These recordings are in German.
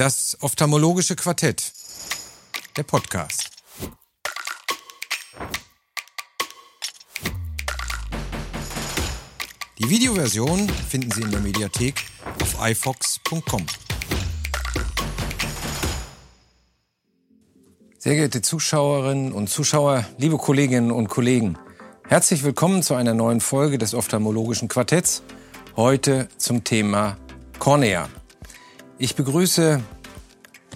Das ophthalmologische Quartett. Der Podcast. Die Videoversion finden Sie in der Mediathek auf ifox.com. Sehr geehrte Zuschauerinnen und Zuschauer, liebe Kolleginnen und Kollegen, herzlich willkommen zu einer neuen Folge des ophthalmologischen Quartetts. Heute zum Thema Cornea. Ich begrüße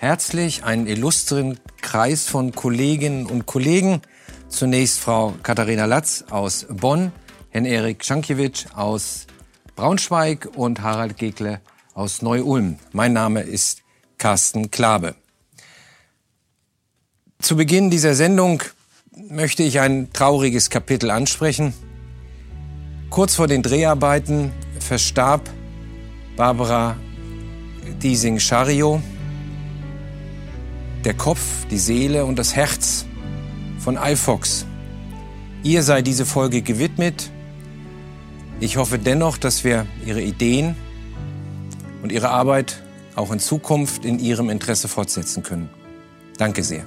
herzlich einen illustren Kreis von Kolleginnen und Kollegen. Zunächst Frau Katharina Latz aus Bonn, Herrn Erik Schankiewicz aus Braunschweig und Harald Gekle aus Neu-Ulm. Mein Name ist Carsten Klabe. Zu Beginn dieser Sendung möchte ich ein trauriges Kapitel ansprechen. Kurz vor den Dreharbeiten verstarb Barbara Diesing-Chario, der Kopf, die Seele und das Herz von iFox. Ihr sei diese Folge gewidmet. Ich hoffe dennoch, dass wir Ihre Ideen und Ihre Arbeit auch in Zukunft in Ihrem Interesse fortsetzen können. Danke sehr.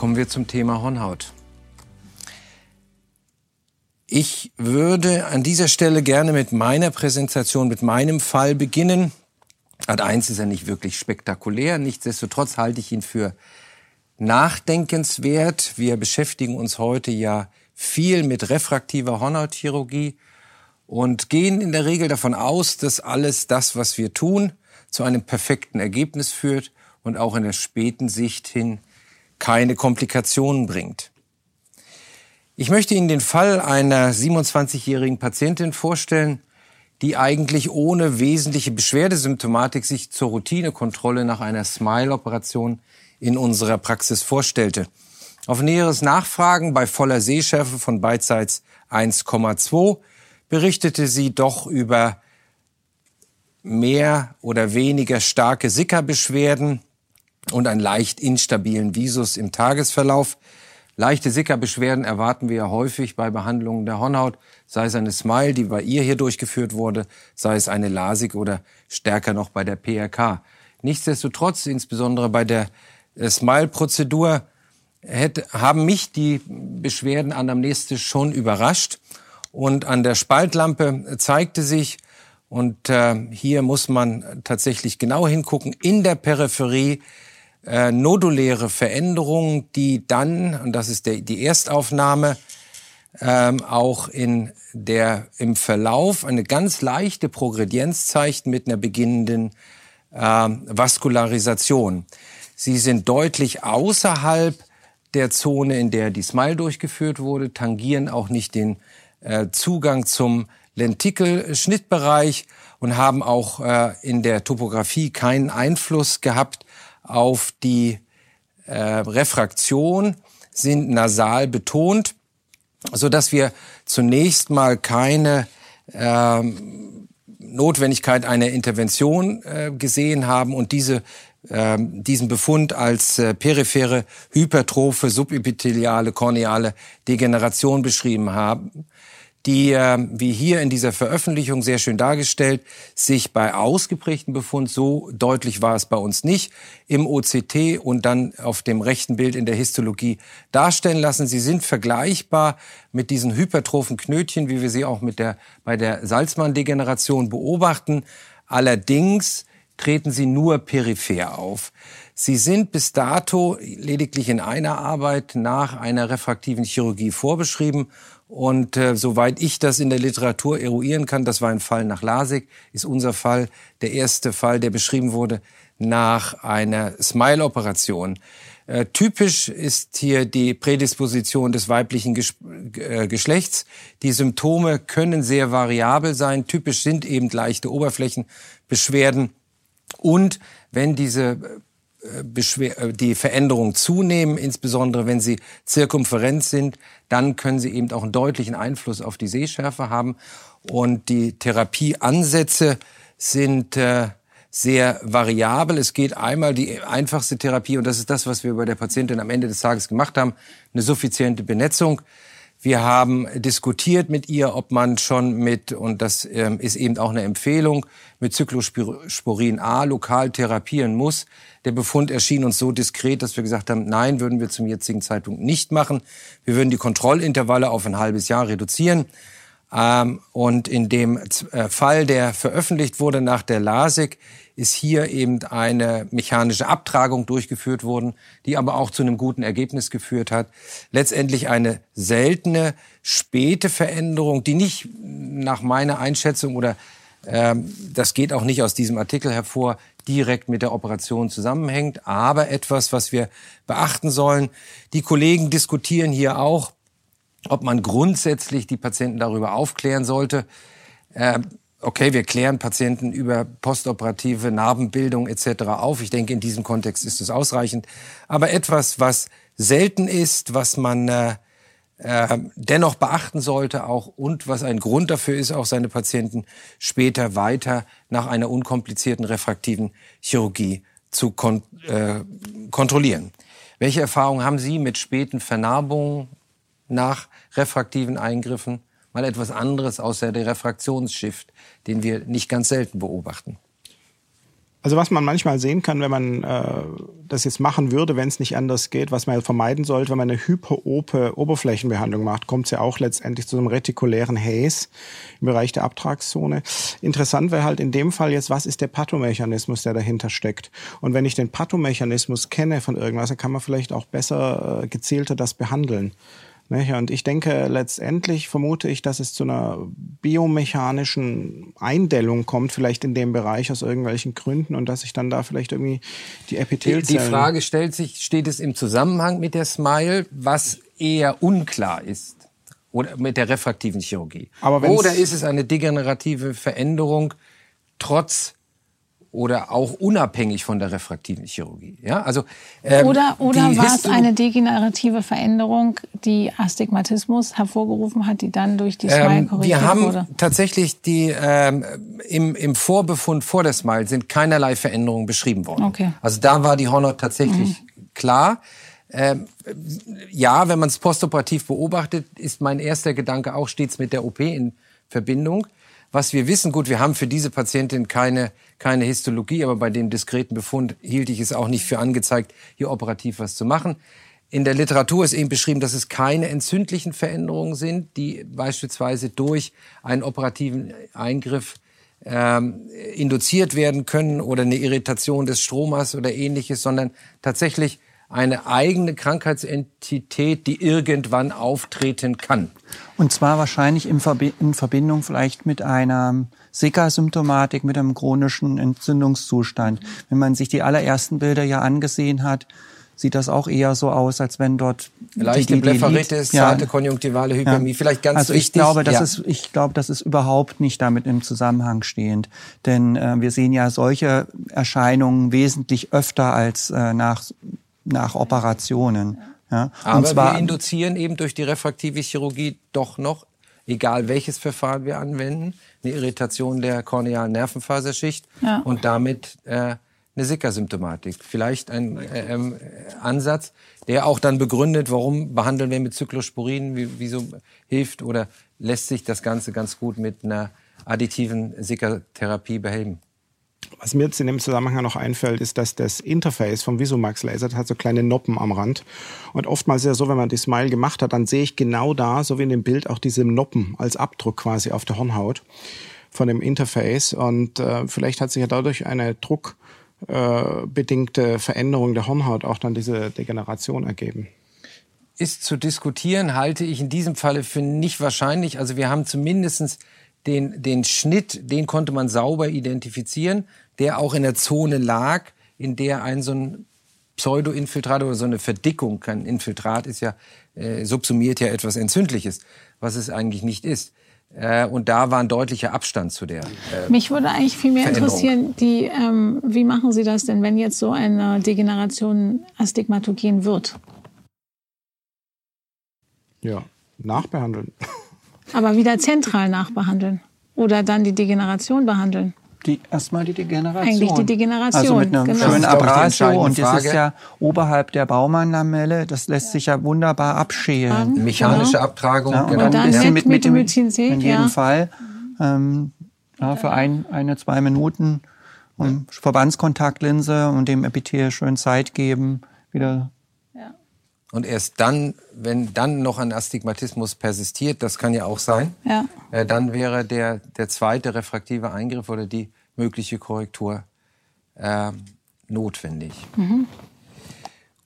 Kommen wir zum Thema Hornhaut. Ich würde an dieser Stelle gerne mit meiner Präsentation, mit meinem Fall beginnen. Ad 1 ist er nicht wirklich spektakulär. Nichtsdestotrotz halte ich ihn für nachdenkenswert. Wir beschäftigen uns heute ja viel mit refraktiver Hornhautchirurgie und gehen in der Regel davon aus, dass alles das, was wir tun, zu einem perfekten Ergebnis führt und auch in der späten Sicht hin keine Komplikationen bringt. Ich möchte Ihnen den Fall einer 27-jährigen Patientin vorstellen, die eigentlich ohne wesentliche Beschwerdesymptomatik sich zur Routinekontrolle nach einer Smile-Operation in unserer Praxis vorstellte. Auf näheres Nachfragen bei voller Sehschärfe von beidseits 1,2 berichtete sie doch über mehr oder weniger starke Sickerbeschwerden, und einen leicht instabilen Visus im Tagesverlauf. Leichte Sickerbeschwerden erwarten wir ja häufig bei Behandlungen der Hornhaut, sei es eine Smile, die bei ihr hier durchgeführt wurde, sei es eine LASIK oder stärker noch bei der PRK. Nichtsdestotrotz, insbesondere bei der äh, Smile-Prozedur, haben mich die Beschwerden anamnestisch schon überrascht. Und an der Spaltlampe zeigte sich, und äh, hier muss man tatsächlich genau hingucken, in der Peripherie äh, noduläre Veränderungen, die dann, und das ist der, die Erstaufnahme, ähm, auch in der, im Verlauf eine ganz leichte Progredienz zeigt mit einer beginnenden äh, Vaskularisation. Sie sind deutlich außerhalb der Zone, in der die Smile durchgeführt wurde, tangieren auch nicht den äh, Zugang zum Lentikelschnittbereich und haben auch äh, in der Topographie keinen Einfluss gehabt auf die äh, Refraktion, sind nasal betont, so dass wir zunächst mal keine äh, Notwendigkeit einer Intervention äh, gesehen haben und diese äh, diesen Befund als äh, periphere hypertrophe subepitheliale korneale Degeneration beschrieben haben die, äh, wie hier in dieser Veröffentlichung sehr schön dargestellt, sich bei ausgeprägten Befund, so deutlich war es bei uns nicht, im OCT und dann auf dem rechten Bild in der Histologie darstellen lassen. Sie sind vergleichbar mit diesen hypertrophen Knötchen, wie wir sie auch mit der, bei der Salzmann-Degeneration beobachten. Allerdings treten sie nur peripher auf. Sie sind bis dato lediglich in einer Arbeit nach einer refraktiven Chirurgie vorbeschrieben und äh, soweit ich das in der Literatur eruieren kann, das war ein Fall nach Lasik, ist unser Fall der erste Fall, der beschrieben wurde nach einer Smile-Operation. Äh, typisch ist hier die Prädisposition des weiblichen Ges äh, Geschlechts. Die Symptome können sehr variabel sein. Typisch sind eben leichte Oberflächenbeschwerden. Und wenn diese die Veränderungen zunehmen, insbesondere wenn sie zirkumferent sind, dann können sie eben auch einen deutlichen Einfluss auf die Sehschärfe haben. Und die Therapieansätze sind äh, sehr variabel. Es geht einmal die einfachste Therapie, und das ist das, was wir bei der Patientin am Ende des Tages gemacht haben, eine suffiziente Benetzung. Wir haben diskutiert mit ihr, ob man schon mit, und das ähm, ist eben auch eine Empfehlung, mit Cyclosporin A lokal therapieren muss. Der Befund erschien uns so diskret, dass wir gesagt haben, nein, würden wir zum jetzigen Zeitpunkt nicht machen. Wir würden die Kontrollintervalle auf ein halbes Jahr reduzieren. Ähm, und in dem äh, Fall, der veröffentlicht wurde nach der LASIK, ist hier eben eine mechanische Abtragung durchgeführt worden, die aber auch zu einem guten Ergebnis geführt hat. Letztendlich eine seltene, späte Veränderung, die nicht nach meiner Einschätzung oder ähm, das geht auch nicht aus diesem Artikel hervor, direkt mit der Operation zusammenhängt, aber etwas, was wir beachten sollen. Die Kollegen diskutieren hier auch, ob man grundsätzlich die Patienten darüber aufklären sollte. Äh, okay, wir klären Patienten über postoperative Narbenbildung etc. auf. Ich denke, in diesem Kontext ist es ausreichend. Aber etwas, was selten ist, was man äh, äh, dennoch beachten sollte auch und was ein Grund dafür ist, auch seine Patienten später weiter nach einer unkomplizierten refraktiven Chirurgie zu kon äh, kontrollieren. Welche Erfahrungen haben Sie mit späten Vernarbungen nach refraktiven Eingriffen? mal etwas anderes außer der Refraktionsshift, den wir nicht ganz selten beobachten. Also was man manchmal sehen kann, wenn man äh, das jetzt machen würde, wenn es nicht anders geht, was man vermeiden sollte, wenn man eine hyperope Oberflächenbehandlung macht, kommt es ja auch letztendlich zu einem retikulären Haze im Bereich der Abtragszone. Interessant wäre halt in dem Fall jetzt, was ist der Pathomechanismus, der dahinter steckt? Und wenn ich den Pathomechanismus kenne von irgendwas, dann kann man vielleicht auch besser äh, gezielter das behandeln. Und ich denke, letztendlich vermute ich, dass es zu einer biomechanischen Eindellung kommt, vielleicht in dem Bereich aus irgendwelchen Gründen und dass sich dann da vielleicht irgendwie die Epithelzellen... Die Frage stellt sich, steht es im Zusammenhang mit der Smile, was eher unklar ist? Oder mit der refraktiven Chirurgie? Oder ist es eine degenerative Veränderung trotz oder auch unabhängig von der refraktiven Chirurgie. Ja, also ähm, oder oder war es eine degenerative Veränderung, die Astigmatismus hervorgerufen hat, die dann durch die Smile ähm, korrigiert Wir haben wurde? tatsächlich die ähm, im, im Vorbefund vor der Smile sind keinerlei Veränderungen beschrieben worden. Okay. Also da war die Hornhaut tatsächlich mhm. klar. Ähm, ja, wenn man es postoperativ beobachtet, ist mein erster Gedanke auch stets mit der OP in Verbindung. Was wir wissen, gut, wir haben für diese Patientin keine, keine Histologie, aber bei dem diskreten Befund hielt ich es auch nicht für angezeigt, hier operativ was zu machen. In der Literatur ist eben beschrieben, dass es keine entzündlichen Veränderungen sind, die beispielsweise durch einen operativen Eingriff ähm, induziert werden können oder eine Irritation des Stromers oder ähnliches, sondern tatsächlich eine eigene Krankheitsentität, die irgendwann auftreten kann. Und zwar wahrscheinlich in, Verbindung vielleicht mit einer Sika-Symptomatik, mit einem chronischen Entzündungszustand. Wenn man sich die allerersten Bilder ja angesehen hat, sieht das auch eher so aus, als wenn dort leichte Blepharitis, ja, zarte konjunktivale Hypermie, ja. vielleicht ganz also wichtig. Ich glaube, das ja. ist, ich glaube, das ist überhaupt nicht damit im Zusammenhang stehend, denn äh, wir sehen ja solche Erscheinungen wesentlich öfter als äh, nach nach Operationen. Ja. Aber zwar, wir induzieren eben durch die refraktive Chirurgie doch noch, egal welches Verfahren wir anwenden, eine Irritation der kornealen Nervenfaserschicht ja. und damit äh, eine Sickersymptomatik. Vielleicht ein äh, äh, Ansatz, der auch dann begründet, warum behandeln wir mit Cyclosporin, wie, wieso hilft oder lässt sich das Ganze ganz gut mit einer additiven Sickertherapie behelben. Was mir jetzt in dem Zusammenhang noch einfällt, ist, dass das Interface vom Visumax Laser hat so kleine Noppen am Rand. Und oftmals ist ja so, wenn man die Smile gemacht hat, dann sehe ich genau da, so wie in dem Bild, auch diese Noppen als Abdruck quasi auf der Hornhaut von dem Interface. Und äh, vielleicht hat sich ja dadurch eine druckbedingte äh, Veränderung der Hornhaut auch dann diese Degeneration ergeben ist zu diskutieren, halte ich in diesem Falle für nicht wahrscheinlich. Also wir haben zumindestens den, den Schnitt, den konnte man sauber identifizieren, der auch in der Zone lag, in der ein so ein Pseudoinfiltrat oder so eine Verdickung, kein Infiltrat ist ja, äh, subsumiert ja etwas Entzündliches, was es eigentlich nicht ist. Äh, und da war ein deutlicher Abstand zu der. Äh, Mich würde eigentlich viel mehr interessieren, die, ähm, wie machen Sie das denn, wenn jetzt so eine Degeneration astigmatogen wird? Ja, nachbehandeln. Aber wieder zentral nachbehandeln oder dann die Degeneration behandeln. die erstmal die Degeneration. Eigentlich die Degeneration. Also mit einem genau. schönen Abrasio und das ist ja oberhalb der Baumann-Lamelle. Das lässt sich ja wunderbar abschälen. Mechanische Genau. Abtragung. Ja, und genau. Dann ein bisschen mit- mit, mit, dem Methylcid, in jedem ja. Fall ähm, ja, für ein, eine zwei Minuten und Verbandskontaktlinse und dem Epithel schön Zeit geben, wieder Und erst dann, wenn dann noch ein Astigmatismus persistiert, das kann ja auch sein, Ja. äh, dann wäre der, der zweite refraktive Eingriff oder die mögliche Korrektur äh, notwendig.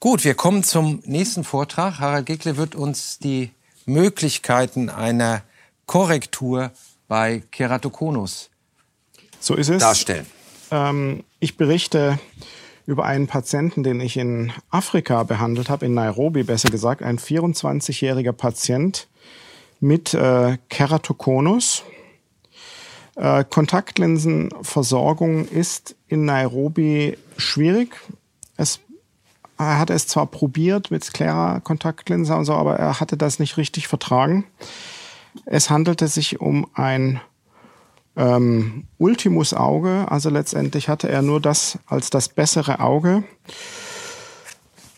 Gut, wir kommen zum nächsten Vortrag. Harald Gickle wird uns die Möglichkeiten einer Korrektur bei Keratokonus So ist es. darstellen. Ähm, ich berichte über einen Patienten, den ich in Afrika behandelt habe, in Nairobi besser gesagt, ein 24-jähriger Patient mit äh, Keratokonus. Äh, Kontaktlinsenversorgung ist in Nairobi schwierig. Es, er hatte es zwar probiert mit Sclera-Kontaktlinse und so, aber er hatte das nicht richtig vertragen. Es handelte sich um ein ähm, Ultimus-Auge. Also letztendlich hatte er nur das als das bessere Auge.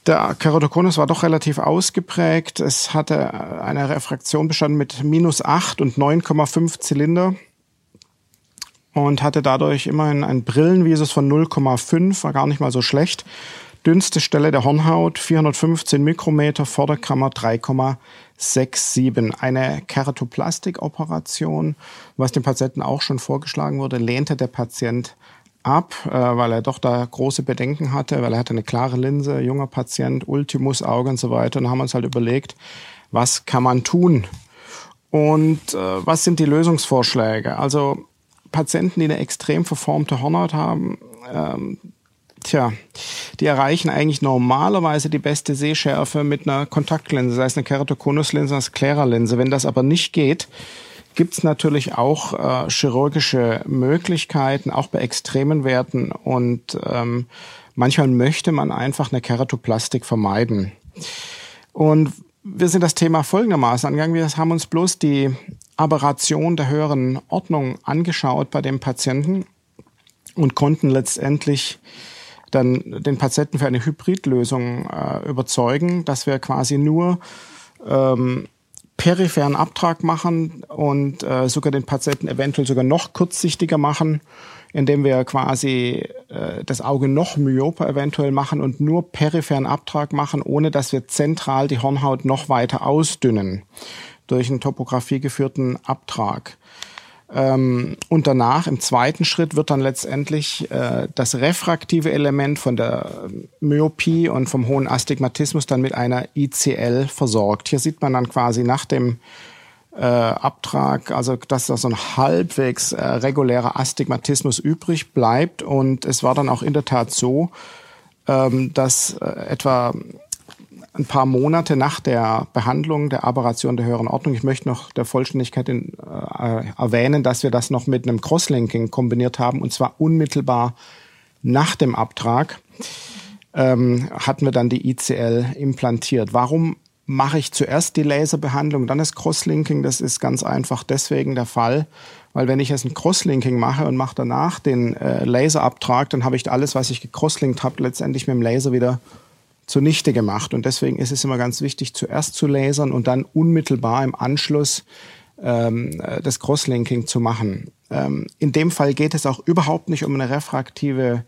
Der Keratokonus war doch relativ ausgeprägt. Es hatte eine Refraktion bestanden mit minus 8 und 9,5 Zylinder und hatte dadurch immerhin ein Brillenvisus von 0,5, war gar nicht mal so schlecht. Dünnste Stelle der Hornhaut 415 Mikrometer, Vorderkammer 3,67. Eine Keratoplastik-Operation, was dem Patienten auch schon vorgeschlagen wurde, lehnte der Patient ab, äh, weil er doch da große Bedenken hatte, weil er hatte eine klare Linse, junger Patient, Ultimus, Auge und so weiter. Und haben uns halt überlegt, was kann man tun? Und äh, was sind die Lösungsvorschläge? Also Patienten, die eine extrem verformte Hornhaut haben, ähm, tja, die erreichen eigentlich normalerweise die beste Sehschärfe mit einer Kontaktlinse, sei es eine Keratokonuslinse, eine Sclera-Linse. Wenn das aber nicht geht, gibt's natürlich auch äh, chirurgische Möglichkeiten, auch bei extremen Werten. Und ähm, manchmal möchte man einfach eine Keratoplastik vermeiden. Und wir sind das Thema folgendermaßen angegangen. Wir haben uns bloß die Aberration der höheren Ordnung angeschaut bei dem Patienten und konnten letztendlich dann den Patienten für eine Hybridlösung äh, überzeugen, dass wir quasi nur ähm, peripheren Abtrag machen und äh, sogar den Patienten eventuell sogar noch kurzsichtiger machen, indem wir quasi äh, das Auge noch myoper eventuell machen und nur peripheren Abtrag machen, ohne dass wir zentral die Hornhaut noch weiter ausdünnen durch einen topografiegeführten Abtrag. Ähm, und danach, im zweiten Schritt, wird dann letztendlich äh, das refraktive Element von der Myopie und vom hohen Astigmatismus dann mit einer ICL versorgt. Hier sieht man dann quasi nach dem äh, Abtrag, also dass da so ein halbwegs äh, regulärer Astigmatismus übrig bleibt. Und es war dann auch in der Tat so, ähm, dass äh, etwa ein paar Monate nach der Behandlung der Aberration der höheren Ordnung. Ich möchte noch der Vollständigkeit in, äh, erwähnen, dass wir das noch mit einem Crosslinking kombiniert haben und zwar unmittelbar nach dem Abtrag ähm, hatten wir dann die ICL implantiert. Warum mache ich zuerst die Laserbehandlung, dann das Crosslinking? Das ist ganz einfach deswegen der Fall, weil wenn ich jetzt ein Crosslinking mache und mache danach den äh, Laserabtrag, dann habe ich alles, was ich gecrosslinkt habe, letztendlich mit dem Laser wieder zunichte gemacht. Und deswegen ist es immer ganz wichtig, zuerst zu lasern und dann unmittelbar im Anschluss ähm, das Crosslinking zu machen. Ähm, in dem Fall geht es auch überhaupt nicht um eine refraktive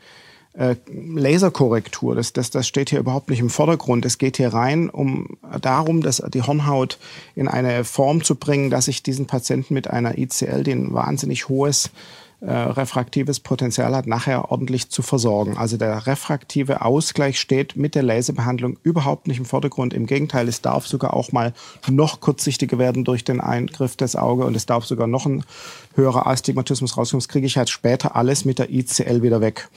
äh, Laserkorrektur. Das, das, das steht hier überhaupt nicht im Vordergrund. Es geht hier rein um darum, dass die Hornhaut in eine Form zu bringen, dass ich diesen Patienten mit einer ICL, die ein wahnsinnig hohes äh, refraktives Potenzial hat, nachher ordentlich zu versorgen. Also der refraktive Ausgleich steht mit der Laserbehandlung überhaupt nicht im Vordergrund. Im Gegenteil, es darf sogar auch mal noch kurzsichtiger werden durch den Eingriff des Auge und es darf sogar noch ein höherer Astigmatismus rauskommen. Das kriege ich halt später alles mit der ICL wieder weg.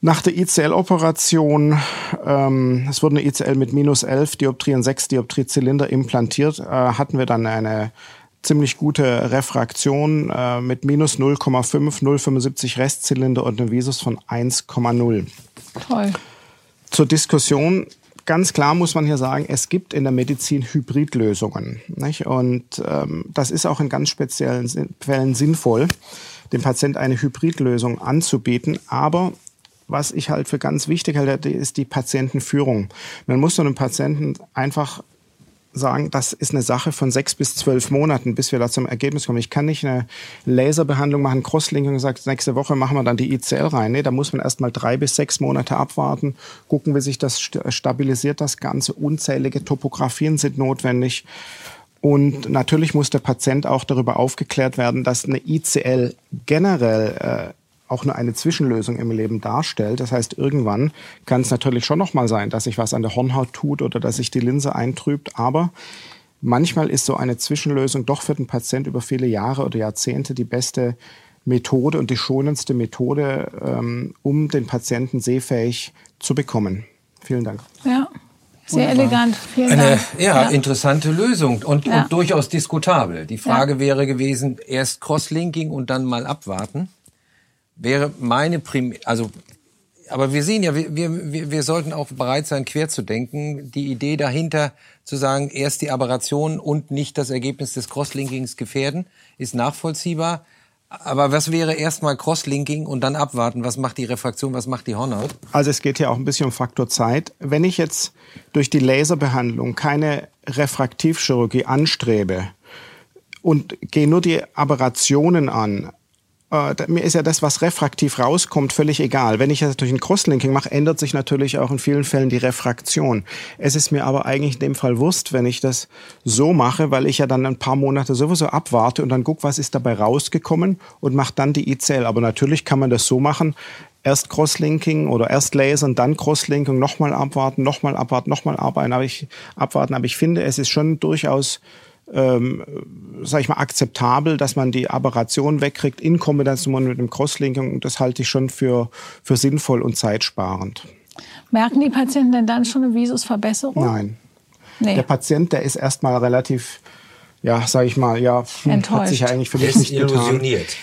Nach der ICL-Operation, ähm, es wurde eine ICL mit minus 11 Dioptrien, 6 Dioptriezylinder implantiert, äh, hatten wir dann eine ziemlich gute Refraktion äh, mit minus 0,5, 0,75 Restzylinder und einem Visus von 1,0. Toll. Zur Diskussion. Ganz klar muss man hier sagen, es gibt in der Medizin Hybridlösungen. Nicht? Und ähm, das ist auch in ganz speziellen Fällen sinnvoll. dem Patient eine Hybridlösung anzubieten. Aber was ich halt für ganz wichtig halte, ist die Patientenführung. Man muss so einem Patienten einfach sagen, das ist eine Sache von sechs bis zwölf Monaten, bis wir da zum Ergebnis kommen. Ich kann nicht eine Laserbehandlung machen, Crosslinking und sagen, nächste Woche machen wir dann die ICL rein. Nee, da muss man erst mal drei bis sechs Monate abwarten, gucken, wie sich das stabilisiert, das Ganze. Unzählige Topografien sind notwendig. Und natürlich muss der Patient auch darüber aufgeklärt werden, dass eine ICL generell äh, auch nur eine Zwischenlösung im Leben darstellt. Das heißt, irgendwann kann es natürlich schon noch mal sein, dass sich was an der Hornhaut tut oder dass sich die Linse eintrübt. Aber manchmal ist so eine Zwischenlösung doch für den Patient über viele Jahre oder Jahrzehnte die beste Methode und die schonendste Methode, ähm, um den Patienten sehfähig zu bekommen. Vielen Dank. Ja. Sehr Wunderbar. elegant. Vielen Eine Dank. Ja, ja, interessante Lösung und, ja. und durchaus diskutabel. Die Frage ja. wäre gewesen, erst Crosslinking und dann mal abwarten wäre meine Prim also aber wir sehen ja, wir, wir, wir sollten auch bereit sein, quer zu denken. Die Idee dahinter zu sagen, erst die Aberration und nicht das Ergebnis des Crosslinkings gefährden, ist nachvollziehbar. Aber was wäre erstmal Crosslinking und dann abwarten? Was macht die Refraktion, was macht die Hornhaut? Also es geht ja auch ein bisschen um Faktor Zeit. Wenn ich jetzt durch die Laserbehandlung keine Refraktivchirurgie anstrebe und gehe nur die Aberrationen an, äh, mir ist ja das, was refraktiv rauskommt, völlig egal. Wenn ich das durch ein Crosslinking mache, ändert sich natürlich auch in vielen Fällen die Refraktion. Es ist mir aber eigentlich in dem Fall Wurst, wenn ich das so mache, weil ich ja dann ein paar Monate sowieso abwarte und dann gucke, was ist dabei rausgekommen und mache dann die ICL. Aber natürlich kann man das so machen, erst Crosslinking oder erst Lasern, dann Crosslinking, nochmal abwarten, nochmal abwarten, nochmal arbeiten, aber ich, abwarten. Aber ich finde, es ist schon durchaus ähm, sag ich mal, akzeptabel, dass man die Aberration wegkriegt in Kombination mit dem Crosslinking. Und das halte ich schon für, für sinnvoll und zeitsparend. Merken die Patienten denn dann schon eine Visusverbesserung? Nein. Nee. Der Patient, der ist erstmal relativ ja, sag ich mal, ja, Enttäuscht. hat sich ja eigentlich für mich nicht getan.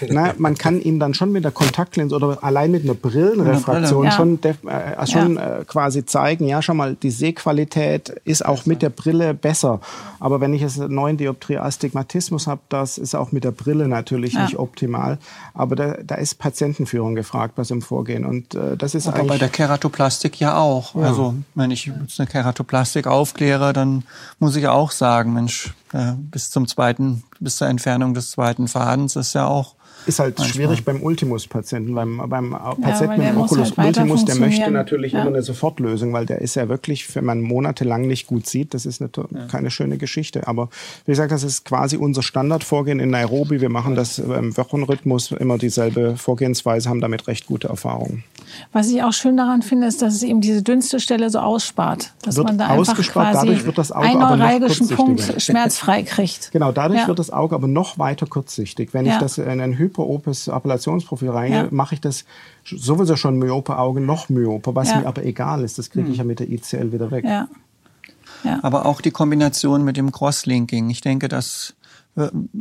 Na, man kann ihn dann schon mit der Kontaktlinse oder allein mit einer Brillenrefraktion Brille. schon, ja. äh, schon ja. äh, quasi zeigen, ja, schon mal, die Sehqualität ist auch mit der Brille besser. Aber wenn ich jetzt einen neuen Dioptrie Astigmatismus habe, das ist auch mit der Brille natürlich ja. nicht optimal. Aber da, da ist Patientenführung gefragt was im Vorgehen. Und äh, das ist Aber eigentlich... bei der Keratoplastik ja auch. Also, wenn ich jetzt eine Keratoplastik aufkläre, dann muss ich auch sagen, Mensch, äh, bis zum zweiten, bis zur Entfernung des zweiten Fadens ist ja auch ist halt Manchmal. schwierig beim Ultimus-Patienten. Beim, beim Patienten ja, mit Oculus halt Ultimus, der möchte natürlich ja. immer eine Sofortlösung, weil der ist ja wirklich, wenn man monatelang nicht gut sieht, das ist eine, ja. keine schöne Geschichte. Aber wie gesagt, das ist quasi unser Standardvorgehen in Nairobi. Wir machen das im Wochenrhythmus immer dieselbe Vorgehensweise, haben damit recht gute Erfahrungen. Was ich auch schön daran finde, ist, dass es eben diese dünnste Stelle so ausspart. Dass wird man da einfach quasi dadurch wird das Auge einen neuralgischen Punkt schmerzfrei kriegt. Genau, dadurch wird das Auge aber noch weiter kurzsichtig. Wenn ich das in einen Hyper Hyperopes Appellationsprofil reingehe, ja. mache ich das sowieso schon myope Auge noch myope, was ja. mir aber egal ist. Das kriege ich hm. ja mit der ICL wieder weg. Ja. Ja. Aber auch die Kombination mit dem Crosslinking. Ich denke, das äh,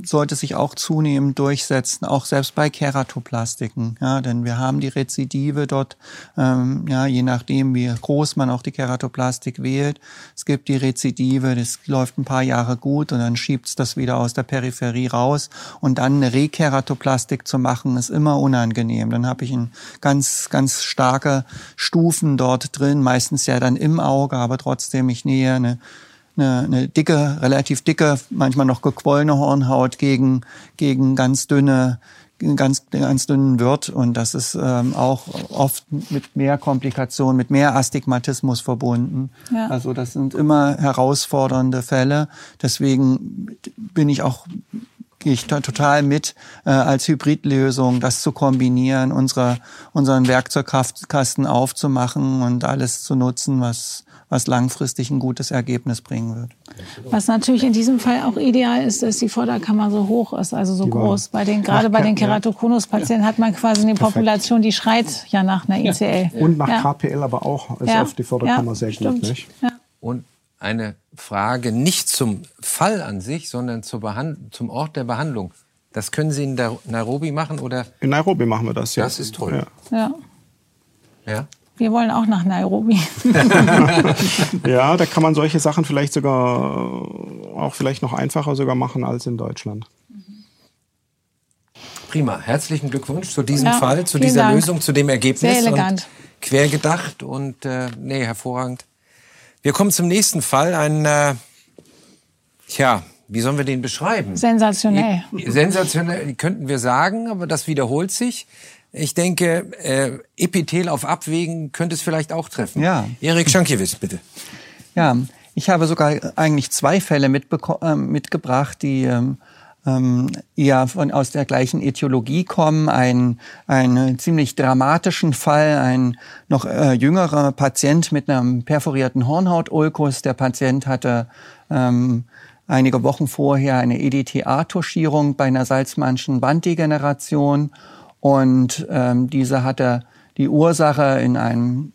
sollte sich auch zunehmend durchsetzen, auch selbst bei Keratoplastiken. Ja, denn wir haben die Rezidive dort, ähm, ja, je nachdem, wie groß man auch die Keratoplastik wählt. Es gibt die Rezidive, das läuft ein paar Jahre gut und dann schiebt's das wieder aus der Peripherie raus. Und dann eine Rekeratoplastik zu machen, ist immer unangenehm. Dann habe ich ein ganz, ganz starke Stufen dort drin, meistens ja dann im Auge, aber trotzdem, ich nähe eine eine, eine dicke, relativ dicke, manchmal noch gequollene Hornhaut gegen, gegen ganz dünne, ganz, ganz dünnen Wirt. Und das ist ähm, auch oft mit mehr Komplikationen, mit mehr Astigmatismus verbunden. Ja. Also das sind immer herausfordernde Fälle. Deswegen bin ich auch gehe ich total mit, äh, als Hybridlösung das zu kombinieren, unsere, unseren Werkzeugkasten aufzumachen und alles zu nutzen, was, was langfristig ein gutes Ergebnis bringen wird. Was natürlich in diesem Fall auch ideal ist, dass die Vorderkammer so hoch ist, also so groß. Bei den, gerade bei den Keratokonus-Patienten hat man quasi eine Population, die schreit ja nach einer ICL. Und nach KPL aber auch ist oft die Vorderkammer sehr gut. Nicht? Und eine Frage nicht zum Fall an sich, sondern zum Ort der Behandlung. Das können Sie in Nairobi machen oder? In Nairobi machen wir das, ja. Das ist toll. Ja. ja. Wir wollen auch nach Nairobi. ja, da kann man solche Sachen vielleicht sogar auch vielleicht noch einfacher sogar machen als in Deutschland. Prima. Herzlichen Glückwunsch zu diesem Ja, Fall, zu dieser Dank. Lösung, zu dem Ergebnis. Sehr elegant. Und quer gedacht und äh, nee, hervorragend. Wir kommen zum nächsten Fall. Ein, äh, tja, wie sollen wir den beschreiben? Sensationell. Sensationell könnten wir sagen, aber das wiederholt sich. Ich denke, äh, Epithel auf Abwägen könnte es vielleicht auch treffen. Ja. Erik Schankiewicz, bitte. Ja, ich habe sogar eigentlich zwei Fälle äh, mitgebracht, die ähm, ähm, eher von, aus der gleichen Äthiologie kommen. Ein, einen ziemlich dramatischen Fall, ein noch äh, jüngerer Patient mit einem perforierten Hornhautulkus. Der Patient hatte ähm, einige Wochen vorher eine EDTA-Tuschierung bei einer Salzmannschen Banddegeneration und ähm, diese hatte die Ursache in einem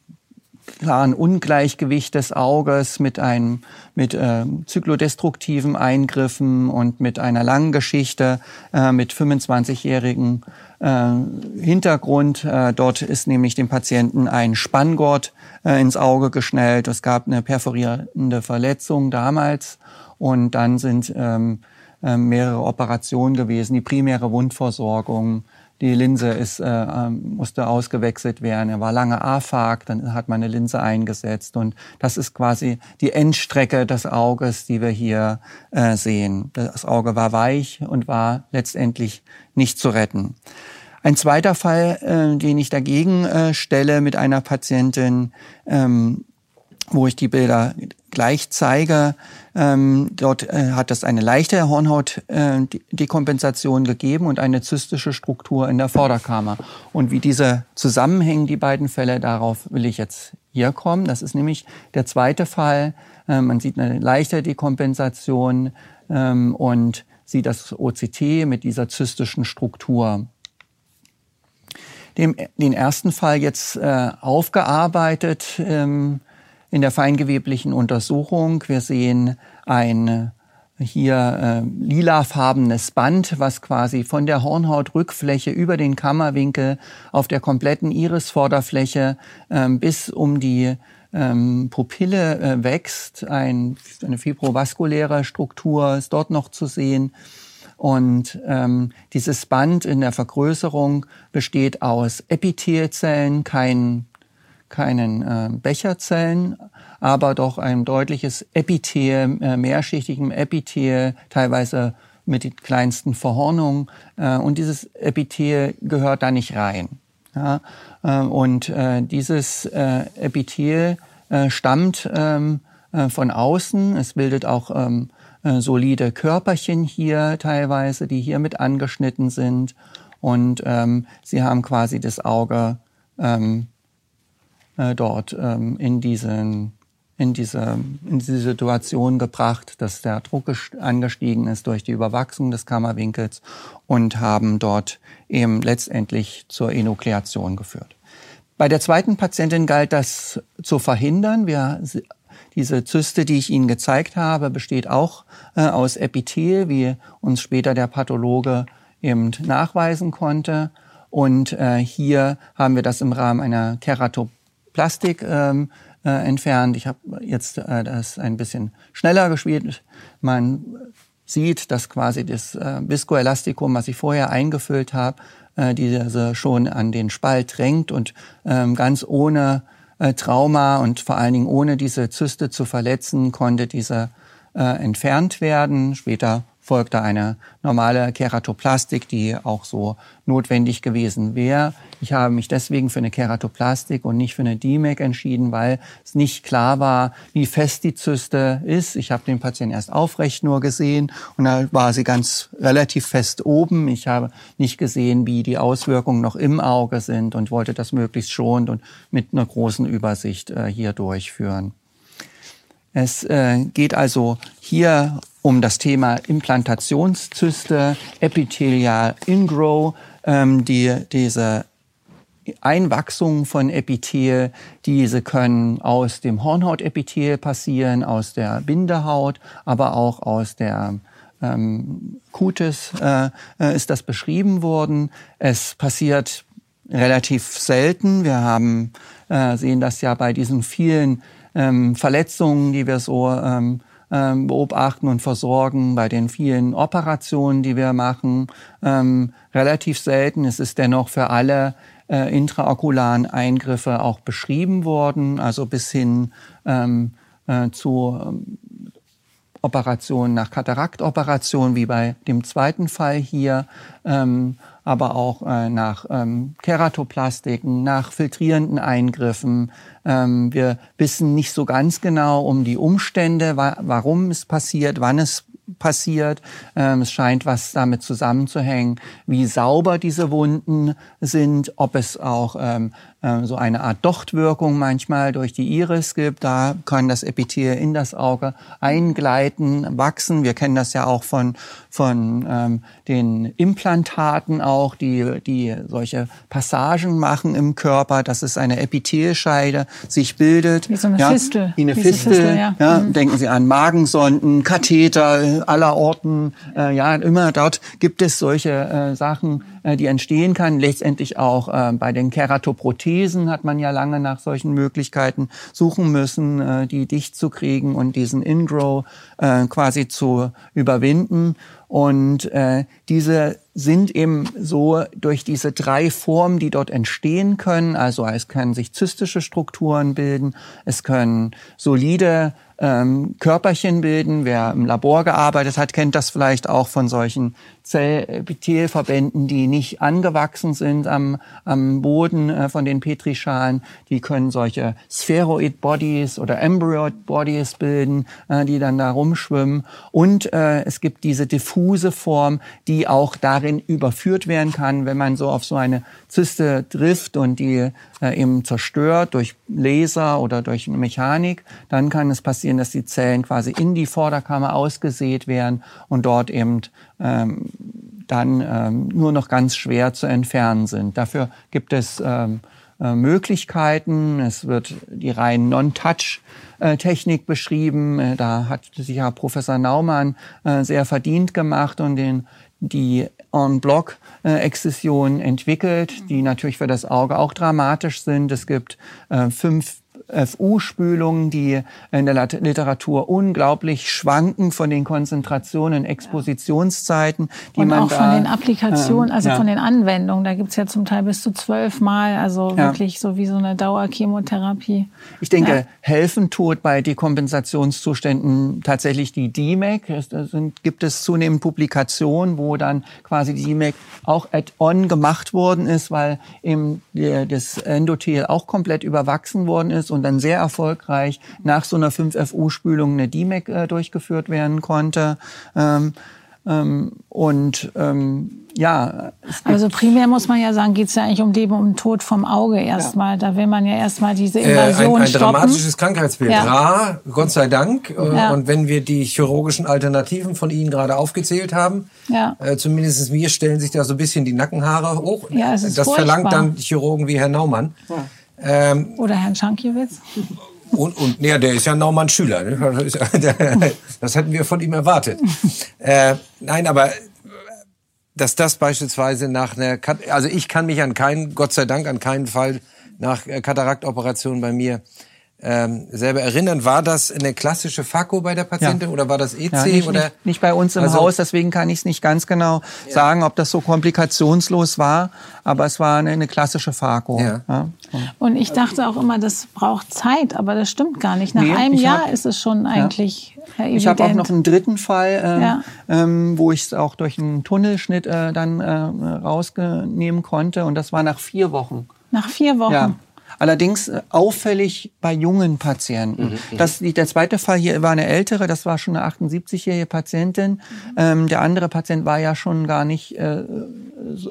klaren Ungleichgewicht des Auges mit einem mit äh, zyklodestruktiven Eingriffen und mit einer langen Geschichte äh, mit 25-jährigen äh, Hintergrund. Äh, dort ist nämlich dem Patienten ein Spanngurt äh, ins Auge geschnellt. Es gab eine perforierende Verletzung damals und dann sind ähm, äh, mehrere Operationen gewesen, die primäre Wundversorgung, die Linse ist, äh, ähm, musste ausgewechselt werden. Er war lange AFAG, dann hat man eine Linse eingesetzt. Und das ist quasi die Endstrecke des Auges, die wir hier äh, sehen. Das Auge war weich und war letztendlich nicht zu retten. Ein zweiter Fall, äh, den ich dagegen äh, stelle mit einer Patientin, ähm, wo ich die Bilder gleich zeige. Ähm, dort äh, hat es eine leichte Hornhautdekompensation gegeben und eine zystische Struktur in der Vorderkammer. Und wie diese zusammenhängen, die beiden Fälle, darauf will ich jetzt hier kommen. Das ist nämlich der zweite Fall. Äh, man sieht eine leichte Dekompensation ähm, und sieht das OCT mit dieser zystischen Struktur den ersten Fall jetzt äh, aufgearbeitet ähm, in der feingeweblichen Untersuchung. Wir sehen ein hier äh, lilafarbenes Band, was quasi von der Hornhautrückfläche über den Kammerwinkel auf der kompletten Irisvorderfläche ähm, bis um die ähm, Pupille äh, wächst. Ein, eine fibrovaskuläre Struktur ist dort noch zu sehen. Und ähm, dieses Band in der Vergrößerung besteht aus Epithelzellen, kein, keinen äh, Becherzellen, aber doch ein deutliches Epithel, äh, mehrschichtigem Epithel, teilweise mit den kleinsten Verhornungen. Äh, und dieses Epithel gehört da nicht rein. Ja? Äh, und äh, dieses äh, Epithel äh, stammt ähm, äh, von außen. Es bildet auch ähm, äh, solide Körperchen hier teilweise, die hier mit angeschnitten sind. Und ähm, sie haben quasi das Auge ähm, äh, dort ähm, in, diesen, in, diese, in diese Situation gebracht, dass der Druck angestiegen ist durch die Überwachsung des Kammerwinkels und haben dort eben letztendlich zur Enukleation geführt. Bei der zweiten Patientin galt das zu verhindern. Wir diese Zyste, die ich Ihnen gezeigt habe, besteht auch äh, aus Epithel, wie uns später der Pathologe eben nachweisen konnte. Und äh, hier haben wir das im Rahmen einer Keratoplastik ähm, äh, entfernt. Ich habe jetzt äh, das ein bisschen schneller gespielt. Man sieht, dass quasi das äh, Viscoelastikum, was ich vorher eingefüllt habe, äh, diese schon an den Spalt drängt und ähm, ganz ohne äh, Trauma und vor allen Dingen ohne diese Zyste zu verletzen, konnte diese äh, entfernt werden. Später folgte eine normale Keratoplastik, die auch so notwendig gewesen wäre. Ich habe mich deswegen für eine Keratoplastik und nicht für eine DMEC entschieden, weil es nicht klar war, wie fest die Zyste ist. Ich habe den Patienten erst aufrecht nur gesehen und da war sie ganz relativ fest oben. Ich habe nicht gesehen, wie die Auswirkungen noch im Auge sind und wollte das möglichst schonend und mit einer großen Übersicht äh, hier durchführen. Es äh, geht also hier um das Thema Implantationszyste, Epithelial Ingrow, ähm, die, diese Einwachsung von Epithel, diese können aus dem Hornhautepithel passieren, aus der Bindehaut, aber auch aus der ähm, Cutis äh, äh, ist das beschrieben worden. Es passiert relativ selten. Wir haben, äh, sehen das ja bei diesen vielen ähm, Verletzungen, die wir so ähm, ähm, beobachten und versorgen bei den vielen Operationen, die wir machen. Ähm, relativ selten. Es ist dennoch für alle äh, intraokularen Eingriffe auch beschrieben worden, also bis hin ähm, äh, zu ähm, Operationen nach Kataraktoperationen, wie bei dem zweiten Fall hier, ähm, aber auch äh, nach ähm, Keratoplastiken, nach filtrierenden Eingriffen. Ähm, wir wissen nicht so ganz genau um die Umstände, wa warum es passiert, wann es passiert. Ähm, es scheint was damit zusammenzuhängen, wie sauber diese Wunden sind, ob es auch ähm, äh, so eine Art Dochtwirkung manchmal durch die Iris gibt. Da kann das Epithel in das Auge eingleiten, wachsen. Wir kennen das ja auch von, von ähm, den Implantaten auch, die, die solche Passagen machen im Körper, dass es eine Epithelscheide sich bildet. Wie so eine ja, Fistel. Wie eine Fistel. Fistel, ja. ja. Mhm. Denken Sie an Magensonden, Katheter aller Orten. Äh, ja, immer dort gibt es solche äh, Sachen, äh, die entstehen kann. Letztendlich auch äh, bei den Keratoprothesen hat man ja lange nach solchen Möglichkeiten suchen müssen, äh, die dicht zu kriegen und diesen Ingrow äh, quasi zu überwinden. Und äh, diese sind eben so durch diese drei Formen, die dort entstehen können. Also es können sich zystische Strukturen bilden, es können solide ähm, Körperchen bilden. Wer im Labor gearbeitet hat, kennt das vielleicht auch von solchen Zellepithelverbänden, die nicht angewachsen sind am, am Boden äh, von den Petrischalen. Die können solche Spheroid Bodies oder Embryoid Bodies bilden, äh, die dann da rumschwimmen. Und äh, es gibt diese diffuse Form, die auch darin überführt werden kann, wenn man so auf so eine Zyste trifft und die äh, eben zerstört durch Laser oder durch Mechanik, dann kann es passieren, dass die Zellen quasi in die Vorderkammer ausgesät werden und dort eben ähm, dann ähm, nur noch ganz schwer zu entfernen sind. Dafür gibt es ähm, äh, Möglichkeiten. Es wird die rein Non-Touch-Technik beschrieben. Äh, Da hat sich ja Professor Naumann äh, sehr verdient gemacht und den die En-Block-Exzision entwickelt, die natürlich für das Auge auch dramatisch sind. Es gibt äh, fünf FU-Spülungen, die in der Literatur unglaublich schwanken von den Konzentrationen, Expositionszeiten, die Und man auch da, von den Applikationen, ähm, also ja. von den Anwendungen. Da gibt's ja zum Teil bis zu zwölf Mal, also Ja. wirklich so wie so eine Dauerchemotherapie. Ich denke, Ja. helfen tut bei Dekompensationszuständen tatsächlich die DMAC. Es sind, gibt es zunehmend Publikationen, wo dann quasi die DMAC auch add-on gemacht worden ist, weil eben der, das Endothel auch komplett überwachsen worden ist und dann sehr erfolgreich nach so einer 5FU-Spülung eine DMAC äh, durchgeführt werden konnte. Ähm, ähm, und ähm, ja, es Also primär muss man ja sagen, geht's ja eigentlich um Leben und Tod vom Auge erstmal. Da will man ja erstmal diese Äh, ein, Invasion ein stoppen. dramatisches Krankheitsbild. Ja. Rar, Gott sei Dank. Äh, Ja. Und wenn wir die chirurgischen Alternativen von Ihnen gerade aufgezählt haben, Ja. äh, zumindest mir stellen sich da so ein bisschen die Nackenhaare hoch. Ja, es ist das verlangt furchtbar. dann Chirurgen wie Herr Naumann. Ähm, Oder Herrn Schankiewicz. und, und ja, der ist ja Naumann Schüler. Ne? Das, hätten wir von ihm erwartet. äh, nein, aber dass das beispielsweise nach einer, also ich kann mich an keinen, Gott sei Dank an keinen Fall nach äh, Kataraktoperation bei mir ähm, selber erinnern. War das eine klassische Fako bei der Patientin Ja. oder war das EC Ja, nicht, oder? nicht, nicht bei uns im Also- Haus, deswegen kann ich es nicht ganz genau sagen, ob das so komplikationslos war, aber es war eine, eine klassische Fako. Ja. Und ich dachte auch immer, das braucht Zeit, aber das stimmt gar nicht. Nach Nee, einem Jahr hab- ist es schon eigentlich äh, evident. Ich habe auch noch einen dritten Fall, ähm, Ja. ähm, wo ich es auch durch einen Tunnelschnitt äh, dann äh, rausnehmen konnte und das war nach vier Wochen. Nach vier Wochen. Ja. Allerdings äh, auffällig bei jungen Patienten. Das, die, der zweite Fall hier war eine ältere, das war schon eine 78-jährige Patientin. Ähm, der andere Patient war ja schon gar nicht, äh,